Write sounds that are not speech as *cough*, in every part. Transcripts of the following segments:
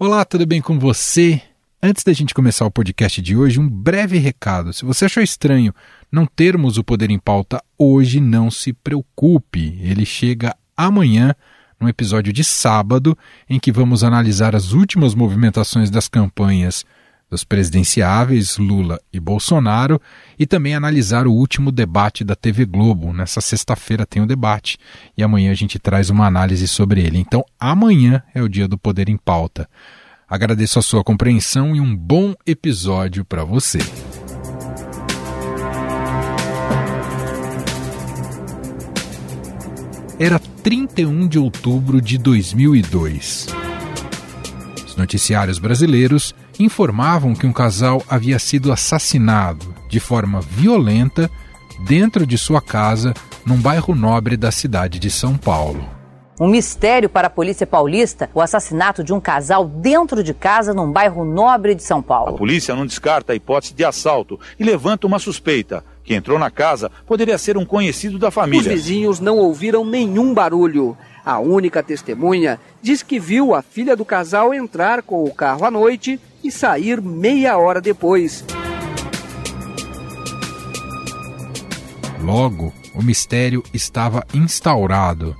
Olá, tudo bem com você? Antes da gente começar o podcast de hoje, um breve recado. Se você achou estranho não termos o Poder em Pauta hoje, não se preocupe. Ele chega amanhã, num episódio de sábado, em que vamos analisar as últimas movimentações das campanhas dos presidenciáveis Lula e Bolsonaro e também analisar o último debate da TV Globo. Nessa sexta-feira tem o um debate e amanhã a gente traz uma análise sobre ele. Então, amanhã é o dia do Poder em Pauta. Agradeço a sua compreensão e um bom episódio para você. Era 31 de outubro de 2002. Os noticiários brasileiros informavam que um casal havia sido assassinado de forma violenta dentro de sua casa num bairro nobre da cidade de São Paulo. Um mistério para a polícia paulista, o assassinato de um casal dentro de casa num bairro nobre de São Paulo. A polícia não descarta a hipótese de assalto e levanta uma suspeita. Que entrou na casa poderia ser um conhecido da família. Os vizinhos não ouviram nenhum barulho. A única testemunha diz que viu a filha do casal entrar com o carro à noite e sair meia hora depois. Logo, o mistério estava instaurado.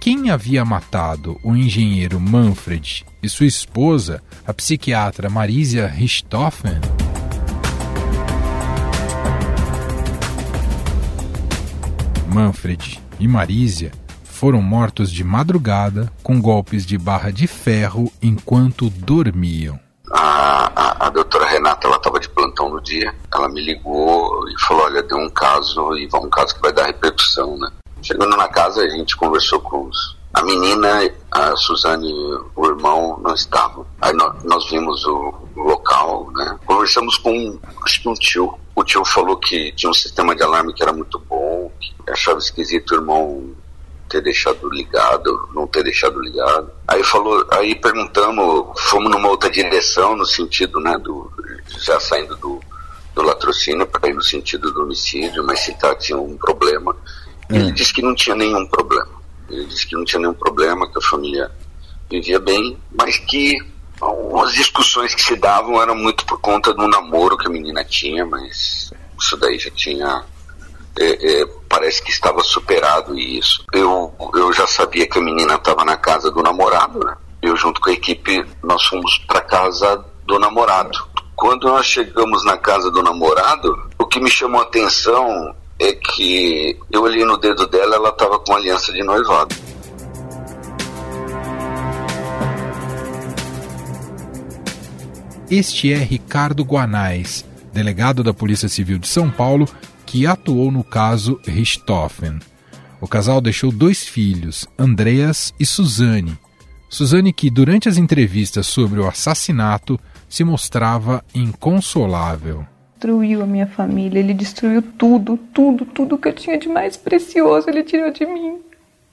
Quem havia matado o engenheiro Manfred e sua esposa, a psiquiatra Marisia Richthofen? Manfred e Marisia foram mortos de madrugada com golpes de barra de ferro enquanto dormiam. A, a, a doutora Renata ela estava de plantão no dia, ela me ligou e falou: Olha, deu um caso e um caso que vai dar repercussão, né? Chegando na casa, a gente conversou com os. A menina, a Suzane, o irmão não estavam. Aí nós, nós vimos o, o, local, né? Conversamos com, acho que um tio. O tio falou que tinha um sistema de alarme que era muito bom, que achava esquisito o irmão ter deixado ligado, não ter deixado ligado. Aí falou, aí perguntamos, fomos numa outra direção no sentido, né, do já saindo do, do latrocínio para ir no sentido do homicídio, mas se tá, tinha um problema. Hum. Ele disse que não tinha nenhum problema. Ele disse que não tinha nenhum problema, que a família vivia bem, mas que as discussões que se davam eram muito por conta do namoro que a menina tinha, mas isso daí já tinha é, é, parece que estava superado isso. Eu, eu já sabia que a menina estava na casa do namorado, né? Eu, junto com a equipe, nós fomos para casa do namorado. Quando nós chegamos na casa do namorado, o que me chamou a atenção é que eu olhei no dedo dela, ela estava com aliança de noivado. Este é Ricardo Guanais, delegado da Polícia Civil de São Paulo, que atuou no caso Richthofen. O casal deixou dois filhos, Andreas e Suzane. Suzane, que durante as entrevistas sobre o assassinato se mostrava inconsolável. Destruiu a minha família, ele destruiu tudo, tudo, tudo que eu tinha de mais precioso, ele tirou de mim.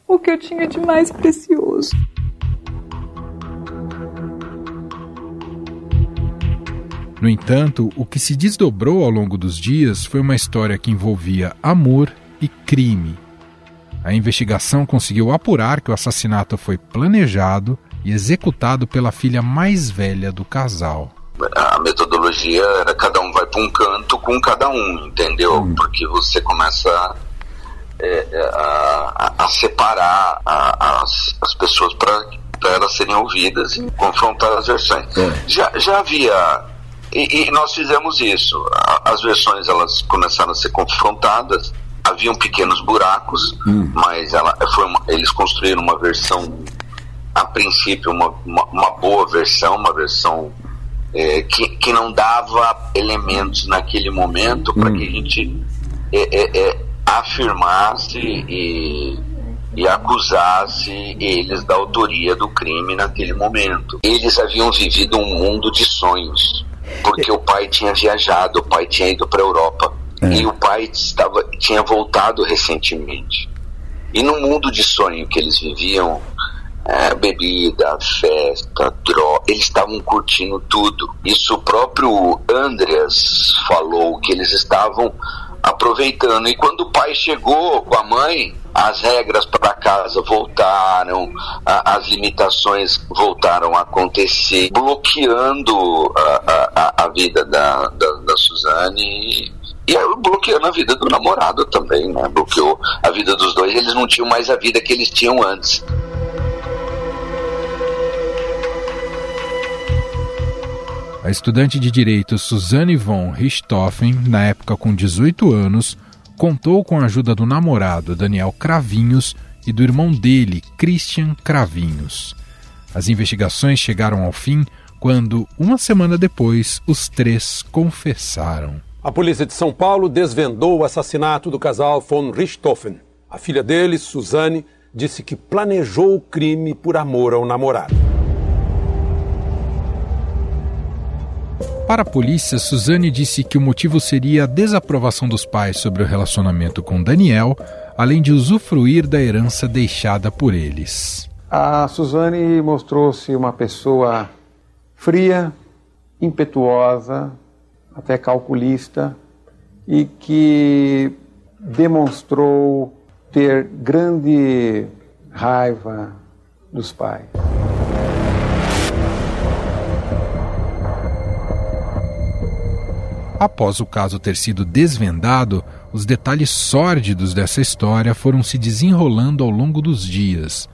O que eu tinha de mais precioso. No entanto, o que se desdobrou ao longo dos dias foi uma história que envolvia amor e crime. A investigação conseguiu apurar que o assassinato foi planejado e executado pela filha mais velha do casal. A metodologia era cada um vai para um canto com cada um, entendeu? Hum. Porque você começa é, é a, a, separar a, as, as pessoas para elas serem ouvidas e confrontar as versões. É. Já, já havia e, e, nós fizemos isso. As versões elas começaram a ser confrontadas. Haviam pequenos buracos, hum. mas ela, foi uma, eles construíram uma versão, a princípio, uma, uma, uma boa versão, uma versão é, que, que não dava elementos naquele momento para hum. que a gente é, é, é, afirmasse e, e acusasse eles da autoria do crime naquele momento. Eles haviam vivido um mundo de sonhos porque o pai tinha viajado, o pai tinha ido para a Europa é. e o pai estava, tinha voltado recentemente. E no mundo de sonho que eles viviam, é, bebida, festa, droga, eles estavam curtindo tudo. Isso o próprio Andreas falou que eles estavam aproveitando. E quando o pai chegou com a mãe, as regras para casa voltaram, a, as limitações voltaram a acontecer, bloqueando a, a, a vida da, da, da Suzane e bloqueando a vida do namorado também, né? Bloqueou a vida dos dois, eles não tinham mais a vida que eles tinham antes. A estudante de direito Suzanne von Richthofen, na época com 18 anos, contou com a ajuda do namorado Daniel Cravinhos e do irmão dele, Christian Cravinhos. As investigações chegaram ao fim quando, uma semana depois, os três confessaram. A polícia de São Paulo desvendou o assassinato do casal von Richthofen. A filha dele, Suzane, disse que planejou o crime por amor ao namorado. Para a polícia, Suzane disse que o motivo seria a desaprovação dos pais sobre o relacionamento com Daniel, além de usufruir da herança deixada por eles. A Suzane mostrou-se uma pessoa fria, impetuosa, até calculista e que demonstrou ter grande raiva dos pais. Após o caso ter sido desvendado, os detalhes sórdidos dessa história foram se desenrolando ao longo dos dias.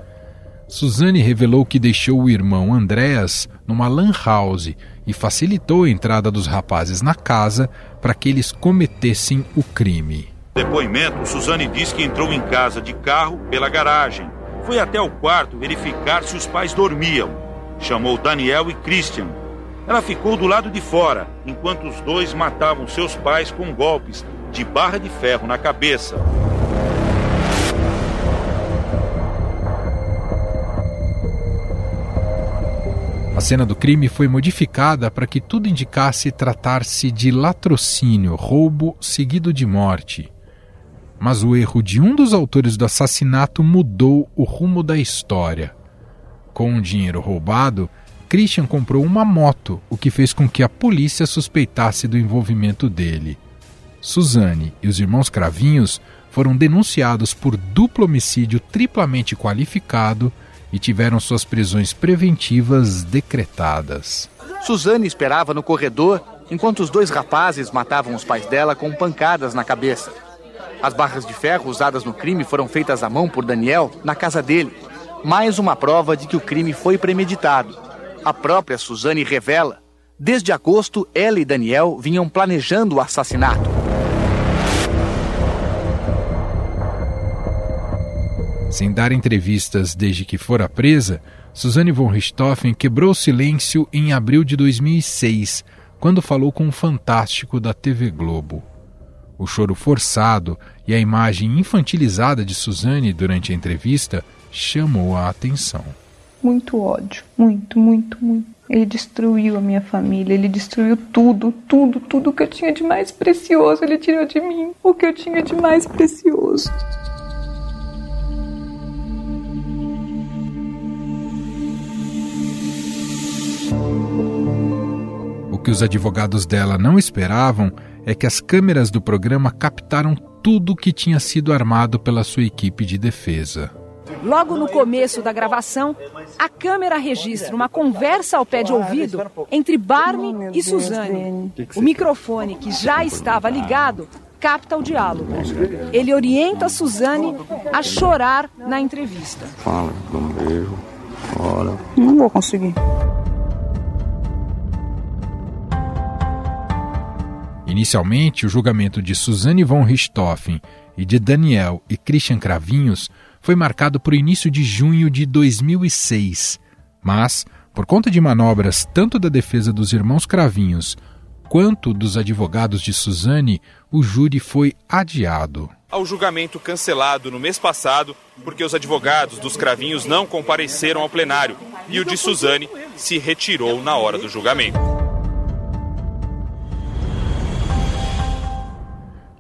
Suzane revelou que deixou o irmão Andréas numa lan house e facilitou a entrada dos rapazes na casa para que eles cometessem o crime. Depoimento, Suzane diz que entrou em casa de carro pela garagem. Foi até o quarto verificar se os pais dormiam. Chamou Daniel e Christian, ela ficou do lado de fora, enquanto os dois matavam seus pais com golpes de barra de ferro na cabeça. A cena do crime foi modificada para que tudo indicasse tratar-se de latrocínio, roubo seguido de morte. Mas o erro de um dos autores do assassinato mudou o rumo da história. Com o dinheiro roubado, Christian comprou uma moto, o que fez com que a polícia suspeitasse do envolvimento dele. Suzane e os irmãos Cravinhos foram denunciados por duplo homicídio triplamente qualificado e tiveram suas prisões preventivas decretadas. Suzane esperava no corredor enquanto os dois rapazes matavam os pais dela com pancadas na cabeça. As barras de ferro usadas no crime foram feitas à mão por Daniel na casa dele. Mais uma prova de que o crime foi premeditado. A própria Suzane revela. Desde agosto, ela e Daniel vinham planejando o assassinato. Sem dar entrevistas desde que fora presa, Suzane von Richthofen quebrou o silêncio em abril de 2006, quando falou com o Fantástico da TV Globo. O choro forçado e a imagem infantilizada de Suzane durante a entrevista chamou a atenção muito ódio, muito, muito, muito. Ele destruiu a minha família, ele destruiu tudo, tudo, tudo que eu tinha de mais precioso, ele tirou de mim o que eu tinha de mais precioso. O que os advogados dela não esperavam é que as câmeras do programa captaram tudo o que tinha sido armado pela sua equipe de defesa. Logo no começo da gravação, a câmera registra uma conversa ao pé de ouvido entre Barney e Suzane. O microfone, que já estava ligado, capta o diálogo. Ele orienta Suzane a chorar na entrevista. Fala, um beijo, fala. Não vou conseguir. Inicialmente, o julgamento de Suzane von Richthofen e de Daniel e Christian Cravinhos foi marcado para o início de junho de 2006, mas, por conta de manobras tanto da defesa dos irmãos Cravinhos quanto dos advogados de Suzane, o júri foi adiado. Ao julgamento cancelado no mês passado, porque os advogados dos Cravinhos não compareceram ao plenário e o de Suzane se retirou na hora do julgamento.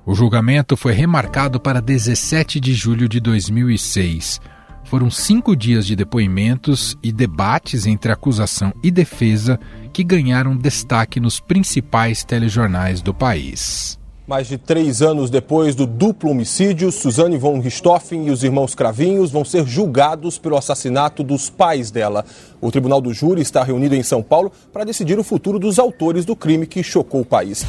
O julgamento foi remarcado para 17 de julho de 2006. Foram cinco dias de depoimentos e debates entre acusação e defesa que ganharam destaque nos principais telejornais do país. Mais de três anos depois do duplo homicídio, Suzane von Richthofen e os irmãos Cravinhos vão ser julgados pelo assassinato dos pais dela. O Tribunal do Júri está reunido em São Paulo para decidir o futuro dos autores do crime que chocou o país.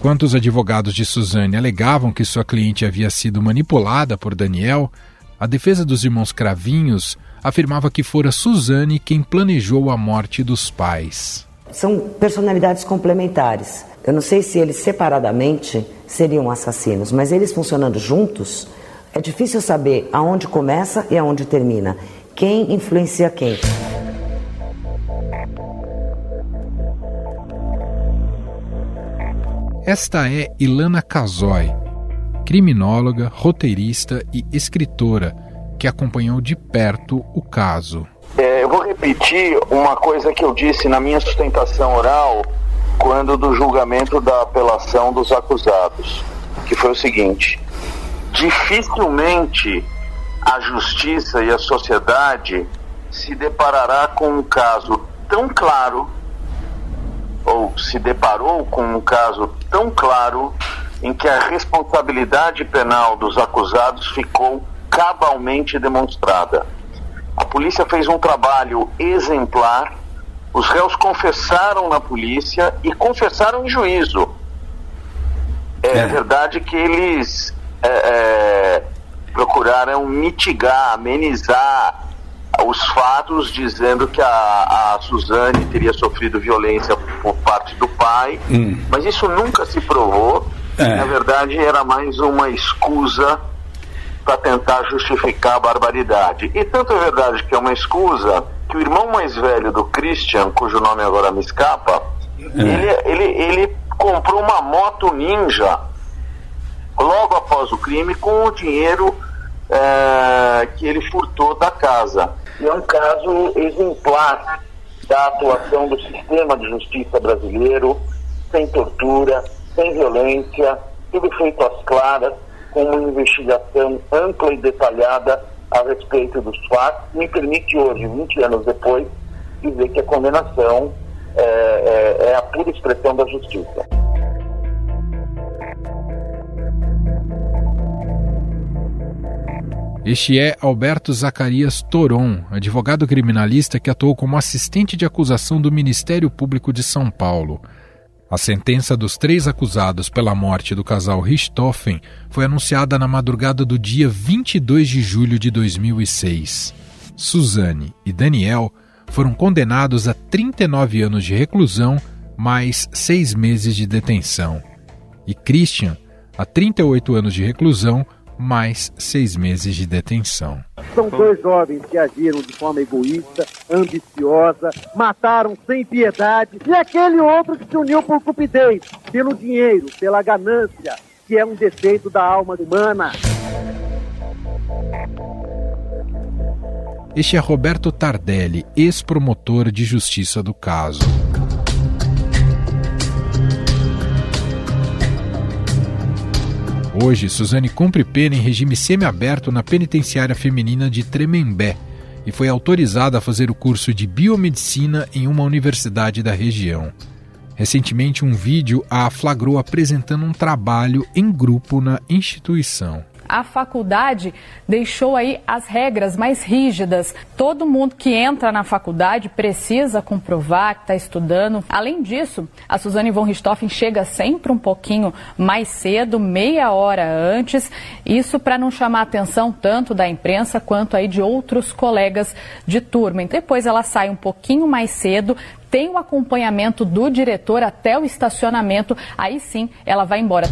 Enquanto os advogados de Suzane alegavam que sua cliente havia sido manipulada por Daniel, a defesa dos irmãos Cravinhos afirmava que fora Suzane quem planejou a morte dos pais. São personalidades complementares. Eu não sei se eles separadamente seriam assassinos, mas eles funcionando juntos, é difícil saber aonde começa e aonde termina. Quem influencia quem. Esta é Ilana Casoy, criminóloga, roteirista e escritora que acompanhou de perto o caso. É, eu vou repetir uma coisa que eu disse na minha sustentação oral quando do julgamento da apelação dos acusados, que foi o seguinte: dificilmente a justiça e a sociedade se deparará com um caso tão claro ou se deparou com um caso tão claro em que a responsabilidade penal dos acusados ficou cabalmente demonstrada. A polícia fez um trabalho exemplar, os réus confessaram na polícia e confessaram em juízo. É, é. verdade que eles é, é, procuraram mitigar, amenizar os fatos, dizendo que a, a Suzane teria sofrido violência por parte do pai, hum. mas isso nunca se provou. É. Na verdade, era mais uma escusa para tentar justificar a barbaridade. E tanto é verdade que é uma escusa que o irmão mais velho do Christian, cujo nome agora me escapa, é. ele, ele, ele comprou uma moto ninja logo após o crime com o dinheiro é, que ele furtou da casa. E é um caso exemplar da atuação do sistema de justiça brasileiro, sem tortura, sem violência, tudo feito às claras, com uma investigação ampla e detalhada a respeito dos fatos, me permite hoje, 20 anos depois, dizer que a condenação é, é, é a pura expressão da justiça. Este é Alberto Zacarias Toron, advogado criminalista que atuou como assistente de acusação do Ministério Público de São Paulo. A sentença dos três acusados pela morte do casal Richthofen foi anunciada na madrugada do dia 22 de julho de 2006. Suzane e Daniel foram condenados a 39 anos de reclusão mais seis meses de detenção. E Christian a 38 anos de reclusão mais seis meses de detenção. São dois jovens que agiram de forma egoísta, ambiciosa, mataram sem piedade, e aquele outro que se uniu por cupidez, pelo dinheiro, pela ganância, que é um defeito da alma humana. Este é Roberto Tardelli, ex-promotor de justiça do caso. Hoje, Suzane cumpre pena em regime semiaberto na penitenciária feminina de Tremembé e foi autorizada a fazer o curso de biomedicina em uma universidade da região. Recentemente, um vídeo a flagrou apresentando um trabalho em grupo na instituição a faculdade deixou aí as regras mais rígidas. Todo mundo que entra na faculdade precisa comprovar que está estudando. Além disso, a Suzane von Richthofen chega sempre um pouquinho mais cedo, meia hora antes, isso para não chamar atenção tanto da imprensa quanto aí de outros colegas de turma. Depois ela sai um pouquinho mais cedo, tem o acompanhamento do diretor até o estacionamento, aí sim ela vai embora.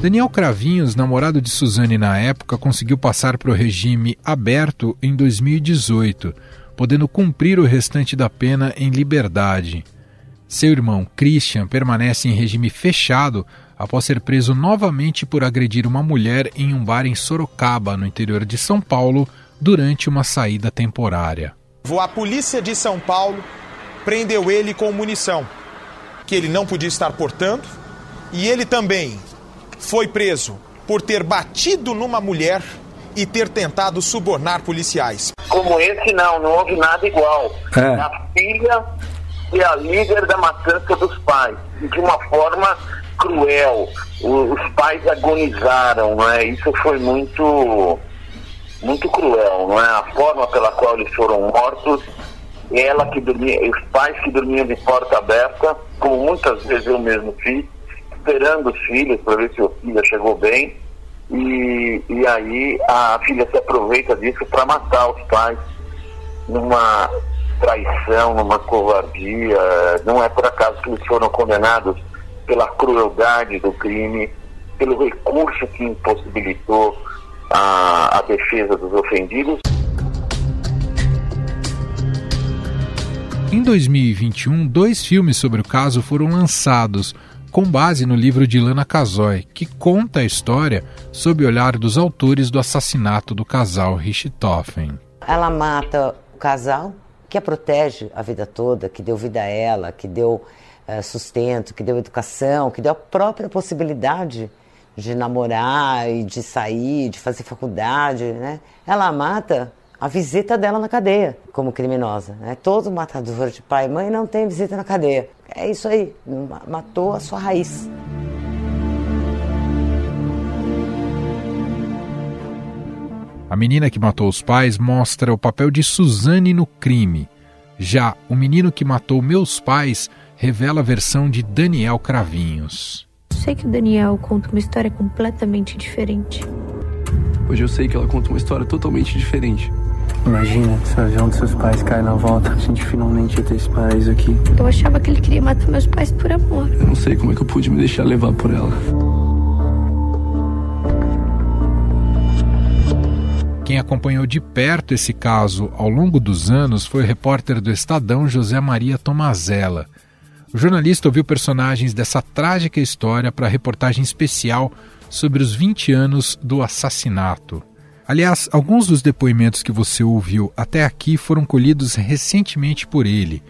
Daniel Cravinhos, namorado de Suzane na época, conseguiu passar para o regime aberto em 2018, podendo cumprir o restante da pena em liberdade. Seu irmão Christian permanece em regime fechado após ser preso novamente por agredir uma mulher em um bar em Sorocaba, no interior de São Paulo, durante uma saída temporária. A polícia de São Paulo prendeu ele com munição, que ele não podia estar portando, e ele também foi preso por ter batido numa mulher e ter tentado subornar policiais. Como esse, não, não houve nada igual. É. A filha é a líder da matança dos pais, de uma forma cruel. O- Os pais agonizaram, não é? Isso foi muito, muito cruel, não é? A forma pela qual eles foram mortos, ela que dormia, os pais que dormiam de porta aberta, como muitas vezes eu mesmo fiz, esperando os filhos para ver se o filho chegou bem. E, e aí a filha se aproveita disso para matar os pais numa traição, numa covardia. Não é por acaso que eles foram condenados pela crueldade do crime, pelo recurso que impossibilitou a, a defesa dos ofendidos. Em 2021, dois filmes sobre o caso foram lançados, com base no livro de Lana Casoy, que conta a história sob o olhar dos autores do assassinato do casal Richthofen. Ela mata o casal que a protege a vida toda, que deu vida a ela, que deu eh, sustento, que deu educação, que deu a própria possibilidade de namorar e de sair, de fazer faculdade, né? Ela mata a visita dela na cadeia como criminosa. Né? Todo matador de pai e mãe não tem visita na cadeia. É isso aí, ma- matou a sua raiz. A menina que matou os pais mostra o papel de Suzane no crime. Já o menino que matou meus pais revela a versão de Daniel Cravinhos. Sei que o Daniel conta uma história completamente diferente. Hoje eu sei que ela conta uma história totalmente diferente. Imagina se o avião dos seus pais cai na volta. A gente finalmente ia ter esse paraíso aqui. Eu achava que ele queria matar meus pais por amor. Eu não sei como é que eu pude me deixar levar por ela. Quem acompanhou de perto esse caso ao longo dos anos foi o repórter do Estadão José Maria Tomazella. O jornalista ouviu personagens dessa trágica história para a reportagem especial sobre os 20 anos do assassinato. Aliás, alguns dos depoimentos que você ouviu até aqui foram colhidos recentemente por ele,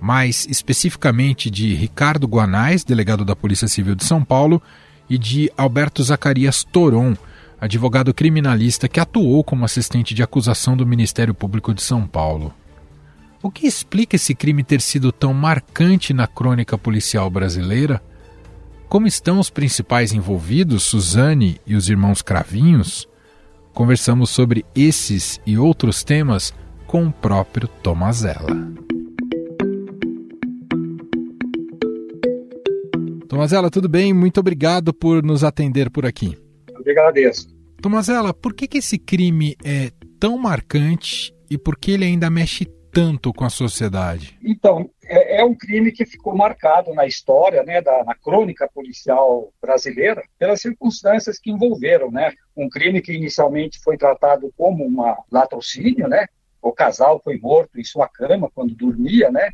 mais especificamente de Ricardo Guanais, delegado da Polícia Civil de São Paulo, e de Alberto Zacarias Toron, advogado criminalista que atuou como assistente de acusação do Ministério Público de São Paulo. O que explica esse crime ter sido tão marcante na crônica policial brasileira? Como estão os principais envolvidos, Suzane e os irmãos Cravinhos? Conversamos sobre esses e outros temas com o próprio Tomazella. Tomazella, tudo bem? Muito obrigado por nos atender por aqui. Eu agradeço. Tomazella, por que, que esse crime é tão marcante e por que ele ainda mexe tanto com a sociedade? Então, é, é um crime que ficou marcado na história, né, da, na crônica policial brasileira, pelas circunstâncias que envolveram, né? Um crime que inicialmente foi tratado como uma latrocínio, né? O casal foi morto em sua cama quando dormia, né?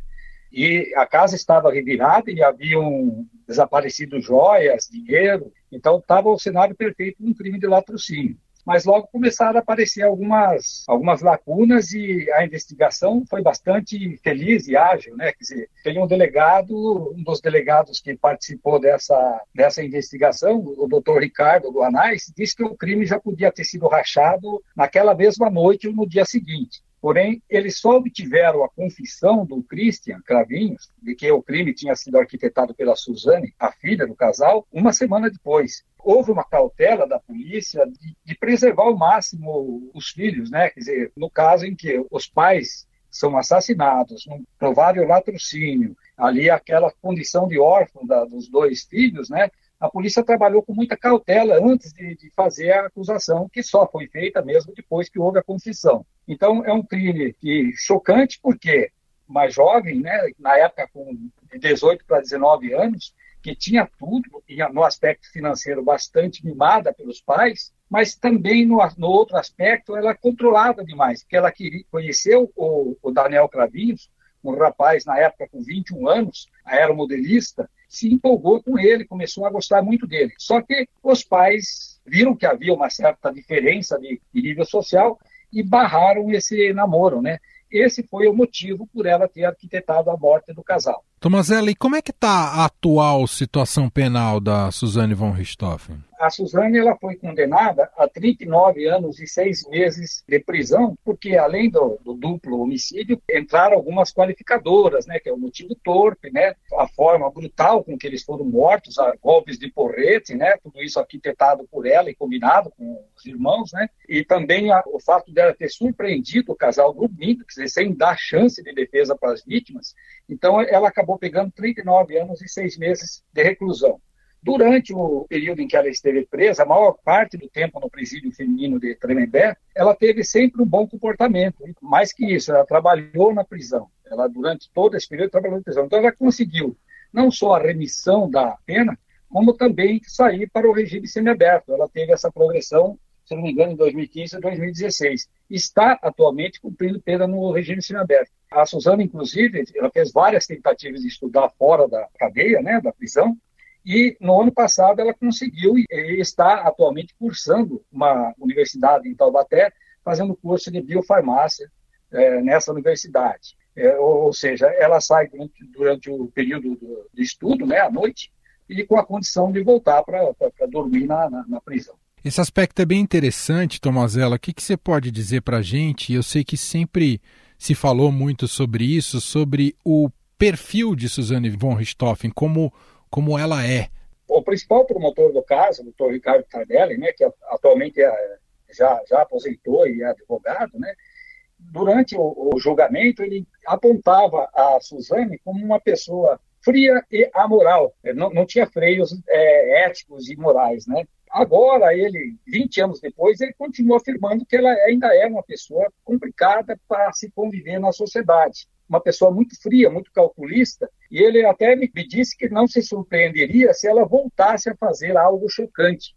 E a casa estava revirada e haviam desaparecido joias, dinheiro. Então, estava o cenário perfeito de um crime de latrocínio mas logo começaram a aparecer algumas, algumas lacunas e a investigação foi bastante feliz e ágil, né? Quer dizer, tem um delegado, um dos delegados que participou dessa, dessa investigação, o doutor Ricardo Guanais, disse que o crime já podia ter sido rachado naquela mesma noite ou no dia seguinte. Porém, eles só obtiveram a confissão do Christian Cravinhos de que o crime tinha sido arquitetado pela Suzane, a filha do casal, uma semana depois. Houve uma cautela da polícia de, de preservar ao máximo os filhos, né? Quer dizer, no caso em que os pais são assassinados, um provável latrocínio, ali aquela condição de órfão da, dos dois filhos, né? A polícia trabalhou com muita cautela antes de, de, fazer a acusação, que só foi feita mesmo depois que houve a confissão. Então, é um crime que, chocante, porque mais jovem, né, na época com de 18 para 19 anos, que tinha tudo, e no aspecto financeiro bastante mimada pelos pais, mas também no, no outro aspecto ela controlava demais, porque ela queria, conheceu o, o Daniel Cravinhos, um rapaz na época com 21 anos, aeromodelista, se empolgou com ele, começou a gostar muito dele. Só que os pais viram que havia uma certa diferença de, de nível social e barraram esse namoro, né? Esse foi o motivo por ela ter arquitetado a morte do casal. Tomazella, e como é que está a atual situação penal da Suzane von Richthofen? A Suzane ela foi condenada a 39 anos e seis meses de prisão, porque além do, do, duplo homicídio, entraram algumas qualificadoras, né, que é o motivo torpe, né, a forma brutal com que eles foram mortos, golpes de porrete, né, tudo isso arquitetado por ela e combinado com os irmãos, né, e também a, o fato dela ter surpreendido o casal dormindo, quer dizer, sem dar chance de defesa para as vítimas. Então, ela acabou pegando 39 anos e seis meses de reclusão. Durante o período em que ela esteve presa, a maior parte do tempo no presídio feminino de Tremembé, ela teve sempre um bom comportamento. Mais que isso, ela trabalhou na prisão. Ela, durante todo esse período, trabalhou na prisão. Então, ela conseguiu não só a remissão da pena, como também sair para o regime semiaberto. Ela teve essa progressão, se não me engano, em 2015 e 2016. Está atualmente cumprindo pena no regime semiaberto. A Suzana, inclusive, ela fez várias tentativas de estudar fora da cadeia, né, da prisão, e no ano passado ela conseguiu e está atualmente cursando uma universidade em Taubaté, fazendo curso de biofarmácia é, nessa universidade. É, ou, ou, seja, ela sai durante, durante o período do, de estudo, né, à noite, e com a condição de voltar para dormir na, na, na, prisão. Esse aspecto é bem interessante, Tomazella. O que, que você pode dizer para a gente? Eu sei que sempre se falou muito sobre isso, sobre o perfil de Suzane von Richthofen, como como ela é. O principal promotor do caso, o doutor Ricardo Tardelli, né, que atualmente é, já, já aposentou e é advogado, né, durante o, o, julgamento ele apontava a Suzane como uma pessoa fria e amoral, não, não tinha freios é, éticos e morais, né? Agora, ele, 20 anos depois, ele continua afirmando que ela ainda é uma pessoa complicada para se conviver na sociedade uma pessoa muito fria, muito calculista, e ele até me disse que não se surpreenderia se ela voltasse a fazer algo chocante.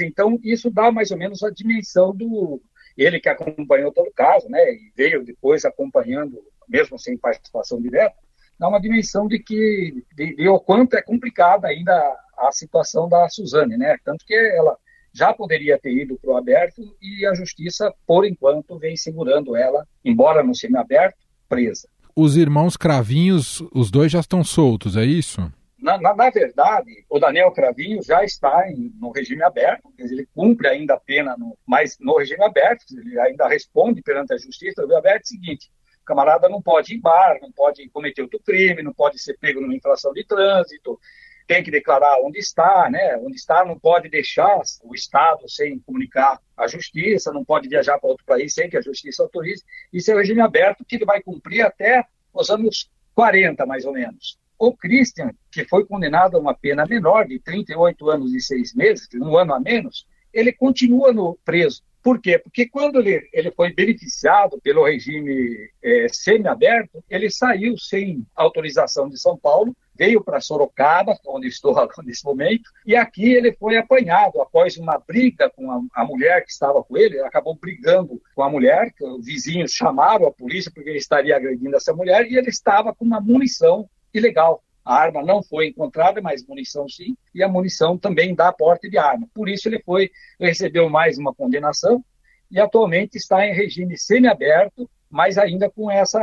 Então, isso dá mais ou menos a dimensão do. Ele que acompanhou todo o caso, né, e veio depois acompanhando, mesmo sem participação direta, dá uma dimensão de que de, de o quanto é complicada ainda a, a situação da Suzane, né? Tanto que ela já poderia ter ido para o aberto e a justiça, por enquanto, vem segurando ela, embora no semi-aberto, presa os irmãos Cravinhos, os dois já estão soltos, é isso? Na, na, na verdade, o Daniel Cravinho já está em, no regime aberto, ele cumpre ainda a pena, no, mas no regime aberto, ele ainda responde perante a justiça. O aberto é o seguinte: camarada não pode ir em bar, não pode cometer outro crime, não pode ser pego numa infração de trânsito, tem que declarar onde está, né? Onde está não pode deixar o Estado sem comunicar à justiça, não pode viajar para outro país sem que a justiça autorize. Isso é o regime aberto que ele vai cumprir até os anos 40, mais ou menos. O Christian, que foi condenado a uma pena menor de 38 anos e seis meses, um ano a menos, ele continua no preso. Por quê? Porque quando ele, ele foi beneficiado pelo regime é, semi-aberto, ele saiu sem autorização de São Paulo veio para Sorocaba, onde estou *laughs* nesse momento, e aqui ele foi apanhado após uma briga com a, a mulher que estava com ele, ele acabou brigando com a mulher, os vizinhos chamaram a polícia porque ele estaria agredindo essa mulher, e ele estava com uma munição ilegal. A arma não foi encontrada, mas munição sim, e a munição também dá porte de arma. Por isso ele foi, recebeu mais uma condenação e atualmente está em regime semiaberto, mas ainda com essa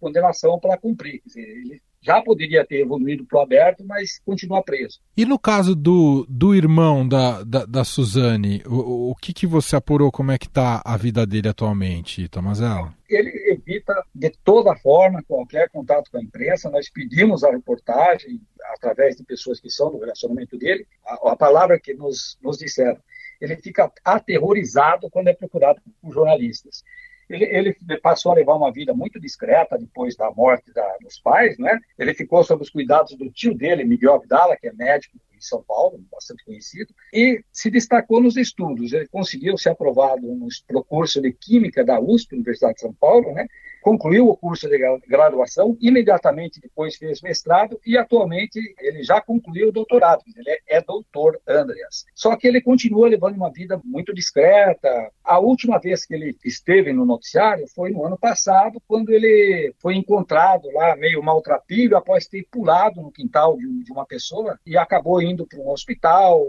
condenação para cumprir. Dizer, ele já poderia ter evoluído para o aberto, mas continua preso. E no caso do, do irmão da, da, da Suzane, o, o que, que você apurou? Como é que está a vida dele atualmente, Tomazel? Ele evita de toda forma qualquer contato com a imprensa. Nós pedimos a reportagem através de pessoas que são do relacionamento dele. A, a palavra que nos, nos disseram, ele fica aterrorizado quando é procurado por jornalistas. Ele, ele, passou a levar uma vida muito discreta depois da morte da, dos pais, né? Ele ficou sob os cuidados do tio dele, Miguel Abdala, que é médico em São Paulo, bastante conhecido, e se destacou nos estudos. Ele conseguiu ser aprovado no curso de Química da USP, Universidade de São Paulo, né? Concluiu o curso de graduação, imediatamente depois fez mestrado e atualmente ele já concluiu o doutorado. Ele é, é doutor Andrea. famílias. Só que ele continua levando uma vida muito discreta. A última vez que ele esteve no noticiário foi no ano passado, quando ele foi encontrado lá meio maltrapilho após ter pulado no quintal de uma pessoa e acabou indo para um hospital.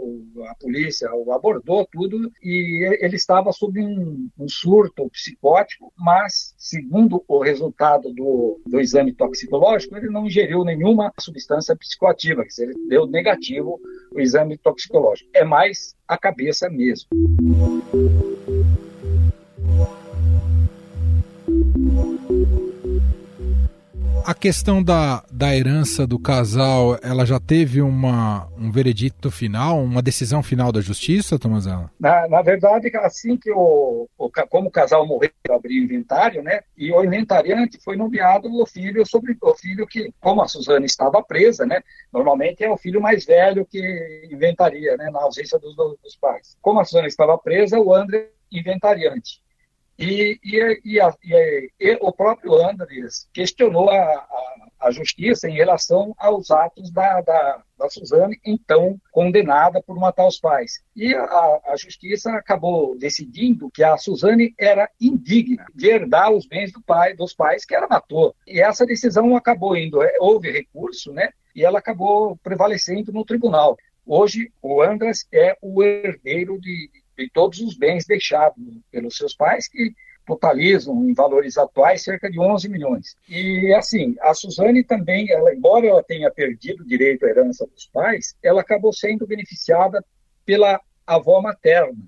A polícia o abordou tudo e ele estava sob um, um surto psicótico, mas segundo o resultado do, do exame toxicológico, ele não ingeriu nenhuma substância psicoativa, dizer, ele deu negativo o exame toxicológico. É mais a cabeça mesmo. A questão da, da herança do casal, ela já teve uma, um veredito final, uma decisão final da justiça, Tomazella? Na, na verdade, assim que o, o, como o casal morreu, abriu inventário, né? E o inventariante foi nomeado o filho sobre o filho que, como a Suzana estava presa, né? Normalmente é o filho mais velho que inventaria, né? Na ausência dos, dos pais. Como a Suzana estava presa, o André inventariante. E, e, e, a, e, o próprio Andres questionou a, a, a, justiça em relação aos atos da, da, da Suzane, então condenada por matar os pais. E a, justiça acabou decidindo que a Suzane era indigna de herdar os bens do pai, dos pais que ela matou. E essa decisão acabou indo, é, houve recurso, né? E ela acabou prevalecendo no tribunal. Hoje, o Andras é o herdeiro de, de todos os bens deixados pelos seus pais, que totalizam em valores atuais cerca de 11 milhões. E assim, a Suzane também, ela, embora ela tenha perdido o direito à herança dos pais, ela acabou sendo beneficiada pela avó materna,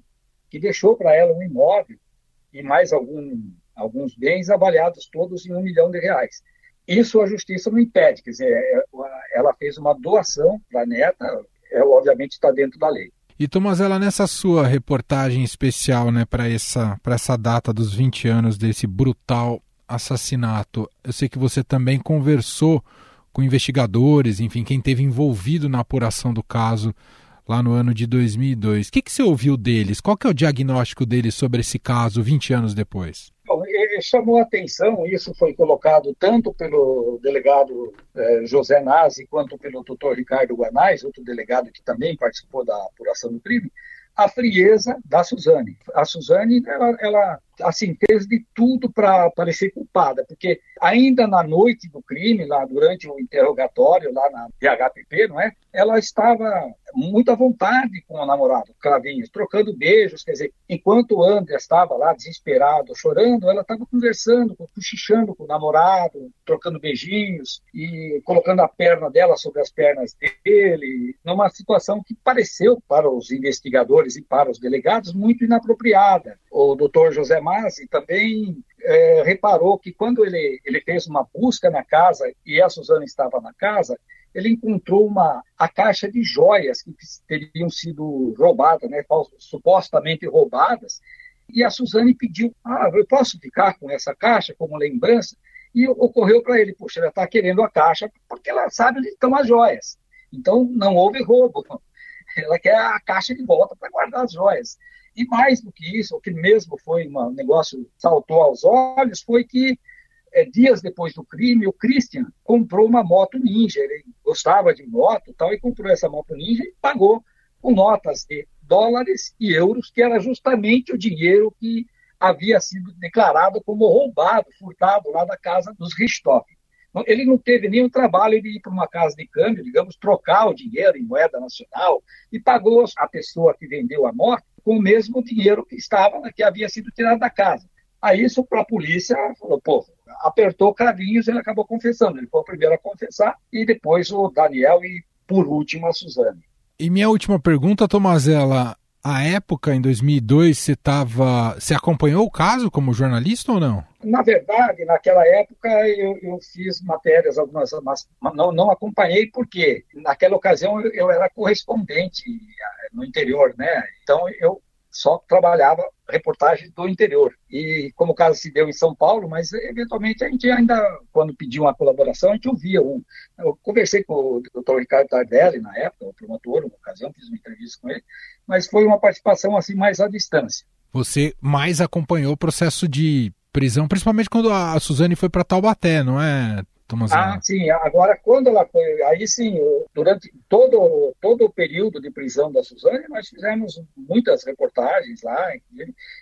que deixou para ela um imóvel e mais algum, alguns bens avaliados todos em um milhão de reais. Isso a justiça não impede, quer dizer, é, ela fez uma doação para a neta, é, obviamente está dentro da lei. E Tomazella, nessa sua reportagem especial né, para essa, essa data dos 20 anos desse brutal assassinato, eu sei que você também conversou com investigadores, enfim, quem teve envolvido na apuração do caso lá no ano de 2002. O que, que você ouviu deles? Qual que é o diagnóstico deles sobre esse caso 20 anos depois? Bom, chamou a atenção, isso foi colocado tanto pelo delegado eh, José Nazi quanto pelo doutor Ricardo Guanais, outro delegado que também participou da apuração do crime, a frieza da Suzane. A Suzane, ela, ela assim, fez de tudo para parecer culpada, porque ainda na noite do crime, lá durante o interrogatório, lá na DHPP, não é? Ela estava muito à vontade com o namorado, Clavinhos, trocando beijos, quer dizer, enquanto o André estava lá desesperado, chorando, ela estava conversando, cochichando com o namorado, trocando beijinhos e colocando a perna dela sobre as pernas dele, numa situação que pareceu para os investigadores e para os delegados muito inapropriada. O doutor José Masi também é, reparou que quando ele, ele fez uma busca na casa e a Suzana estava na casa, ele encontrou uma a caixa de joias que teriam sido roubadas, né, supostamente roubadas, e a Suzane pediu, ah, eu posso ficar com essa caixa como lembrança? E ocorreu para ele, poxa, ela está querendo a caixa porque ela sabe onde estão as joias. Então, não houve roubo. Ela quer a caixa de volta para guardar as joias. E mais do que isso, o que mesmo foi um negócio saltou aos olhos, foi que é, dias depois do crime, o Christian comprou uma moto ninja. Ele gostava de moto tal, e comprou essa moto ninja e pagou com notas de dólares e euros, que era justamente o dinheiro que havia sido declarado como roubado, furtado lá da casa dos Richthofen. Então, ele não teve nenhum trabalho de ir para uma casa de câmbio, digamos, trocar o dinheiro em moeda nacional e pagou a pessoa que vendeu a moto com o mesmo dinheiro que estava, que havia sido tirado da casa. Aí isso para a polícia falou, pô, apertou cravinhos, ele acabou confessando. Ele foi o primeiro a confessar e depois o Daniel e por último a Suzane. E minha última pergunta, Tomazella, a época, em 2002, você tava, você acompanhou o caso como jornalista ou não? Na verdade, naquela época eu, eu fiz matérias, algumas, mas não, não acompanhei porque naquela ocasião eu, eu era correspondente eh, no interior, né? Então eu só trabalhava reportagens do interior. E como o caso se deu em São Paulo, mas eventualmente a gente ainda, quando pediu uma colaboração, a gente ouvia um. Eu conversei com o doutor Ricardo Tardelli, na época, o promotor, uma ocasião, fiz uma entrevista com ele, mas foi uma participação assim mais à distância. Você mais acompanhou o processo de prisão, principalmente quando a Suzane foi para Taubaté, não é, Ah, sim. Agora, quando ela foi. Aí sim, durante todo, todo o período de prisão da Suzane, nós fizemos muitas reportagens lá.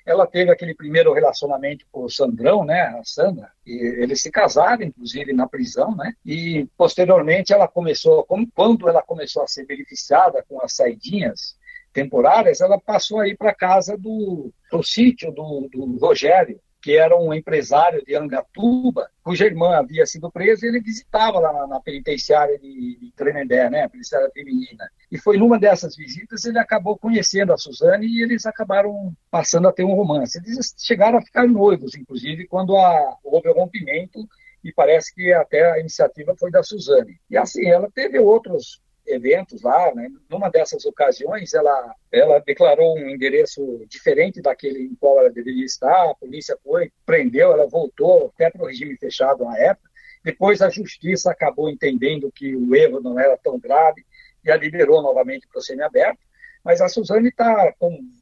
Ela teve aquele primeiro relacionamento com o Sandrão, né? A Sandra. E eles se casaram, inclusive, na prisão, né? E posteriormente ela começou, quando ela começou a ser beneficiada com as saidinhas temporárias, ela passou aí para casa do pro sítio do, do Rogério, que era um empresário de Angatuba, cuja irmã havia sido presa, e ele visitava lá na, na penitenciária de, de né, a penitenciária feminina. E foi numa dessas visitas ele acabou conhecendo a Suzane e eles acabaram passando a ter um romance. Eles chegaram a ficar noivos, inclusive, quando a, houve o rompimento, e parece que até a iniciativa foi da Suzane. E assim, ela teve outros eventos lá, né? numa dessas ocasiões ela, ela declarou um endereço diferente daquele em qual ela deveria estar, a polícia foi, prendeu, ela voltou até para o regime fechado na época, depois a justiça acabou entendendo que o erro não era tão grave e a liberou novamente para o semiaberto, mas a Suzane está,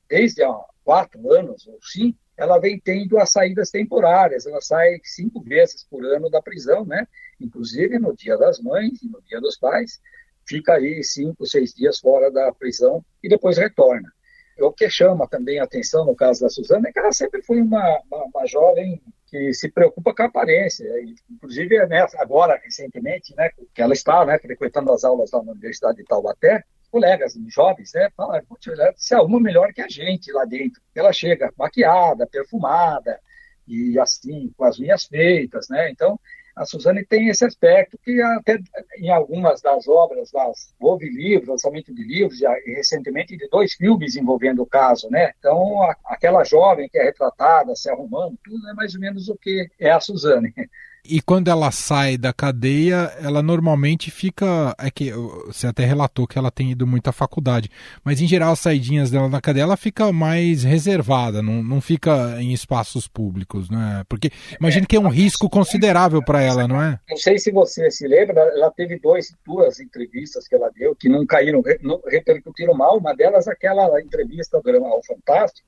desde há quatro anos ou cinco, ela vem tendo as saídas temporárias, ela sai cinco vezes por ano da prisão, né? inclusive no dia das mães e no dia dos pais, fica aí cinco, seis dias fora da prisão e depois retorna. O que chama também a atenção no caso da Suzana é que ela sempre foi uma, uma, uma jovem que se preocupa com a aparência. Inclusive, né, agora, recentemente, né, que ela está né, frequentando as aulas lá na Universidade de Taubaté, colegas jovens, né, falam, se é uma melhor que a gente lá dentro. Ela chega maquiada, perfumada, e assim, com as unhas feitas, né? Então, a Suzane tem esse aspecto que até em algumas das obras, das, houve livros, lançamento de livros, e recentemente de dois filmes envolvendo o caso, né? Então, a, aquela jovem que é retratada, se arrumando, tudo é mais ou menos o que é a Suzane. E quando ela sai da cadeia, ela normalmente fica. É que você até relatou que ela tem ido muito à faculdade, mas em geral as saidinhas dela da cadeia ela fica mais reservada, não, não fica em espaços públicos, né? Porque imagino que é um risco considerável para ela, não é? Não sei se você se lembra, ela teve dois, duas entrevistas que ela deu que não caíram, não repercutiram mal. Uma delas, aquela entrevista do Ao Fantástico,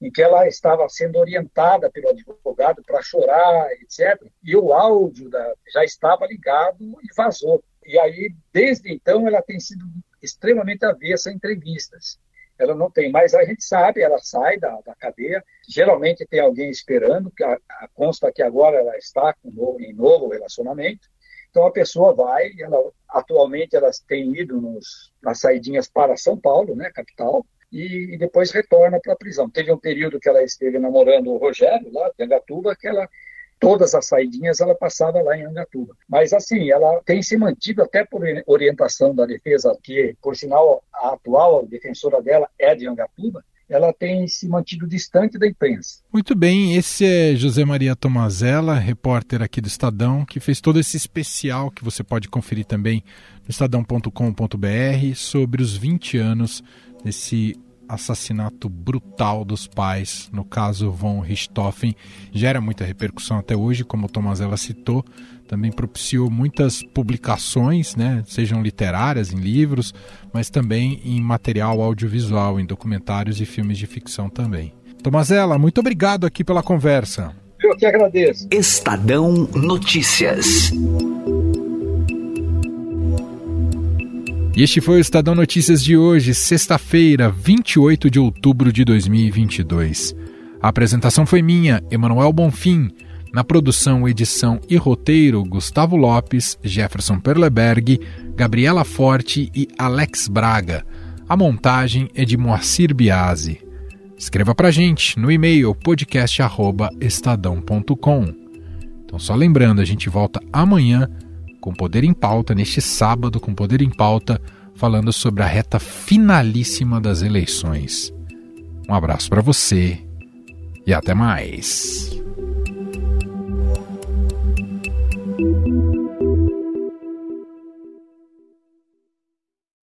em que ela estava sendo orientada pelo advogado para chorar, etc. E o áudio da, já estava ligado e vazou. E aí, desde então, ela tem sido extremamente avessa a entrevistas. Ela não tem mais, a gente sabe, ela sai da, da cadeia, geralmente tem alguém esperando, que a, a consta que agora ela está com, em novo relacionamento, então a pessoa vai, ela, atualmente elas têm ido nos, nas saidinhas para São Paulo, né, capital, e, e depois retorna para a prisão. Teve um período que ela esteve namorando o Rogério, lá de Angatuba, que ela todas as saidinhas ela passava lá em Angatuba. Mas assim, ela tem se mantido até por orientação da defesa, que por sinal a atual defensora dela é de Angatuba, ela tem se mantido distante da imprensa. Muito bem, esse é José Maria Tomazella, repórter aqui do Estadão, que fez todo esse especial que você pode conferir também no estadão.com.br sobre os 20 anos desse assassinato brutal dos pais, no caso von Richthofen, gera muita repercussão até hoje, como o Tomazella citou, também propiciou muitas publicações, né, sejam literárias, em livros, mas também em material audiovisual, em documentários e filmes de ficção também. Tomazella, muito obrigado aqui pela conversa. Eu que agradeço. Estadão Notícias. E este foi o Estadão Notícias de hoje, sexta-feira, 28 de outubro de 2022. A apresentação foi minha, Emanuel Bonfim. Na produção, edição e roteiro, Gustavo Lopes, Jefferson Perleberg, Gabriela Forte e Alex Braga. A montagem é de Moacir Biasi. Escreva pra gente no e-mail podcast@estadão.com. Então só lembrando, a gente volta amanhã com Poder em Pauta, neste sábado, com Poder em Pauta, falando sobre a reta finalíssima das eleições. Um abraço para você e até mais.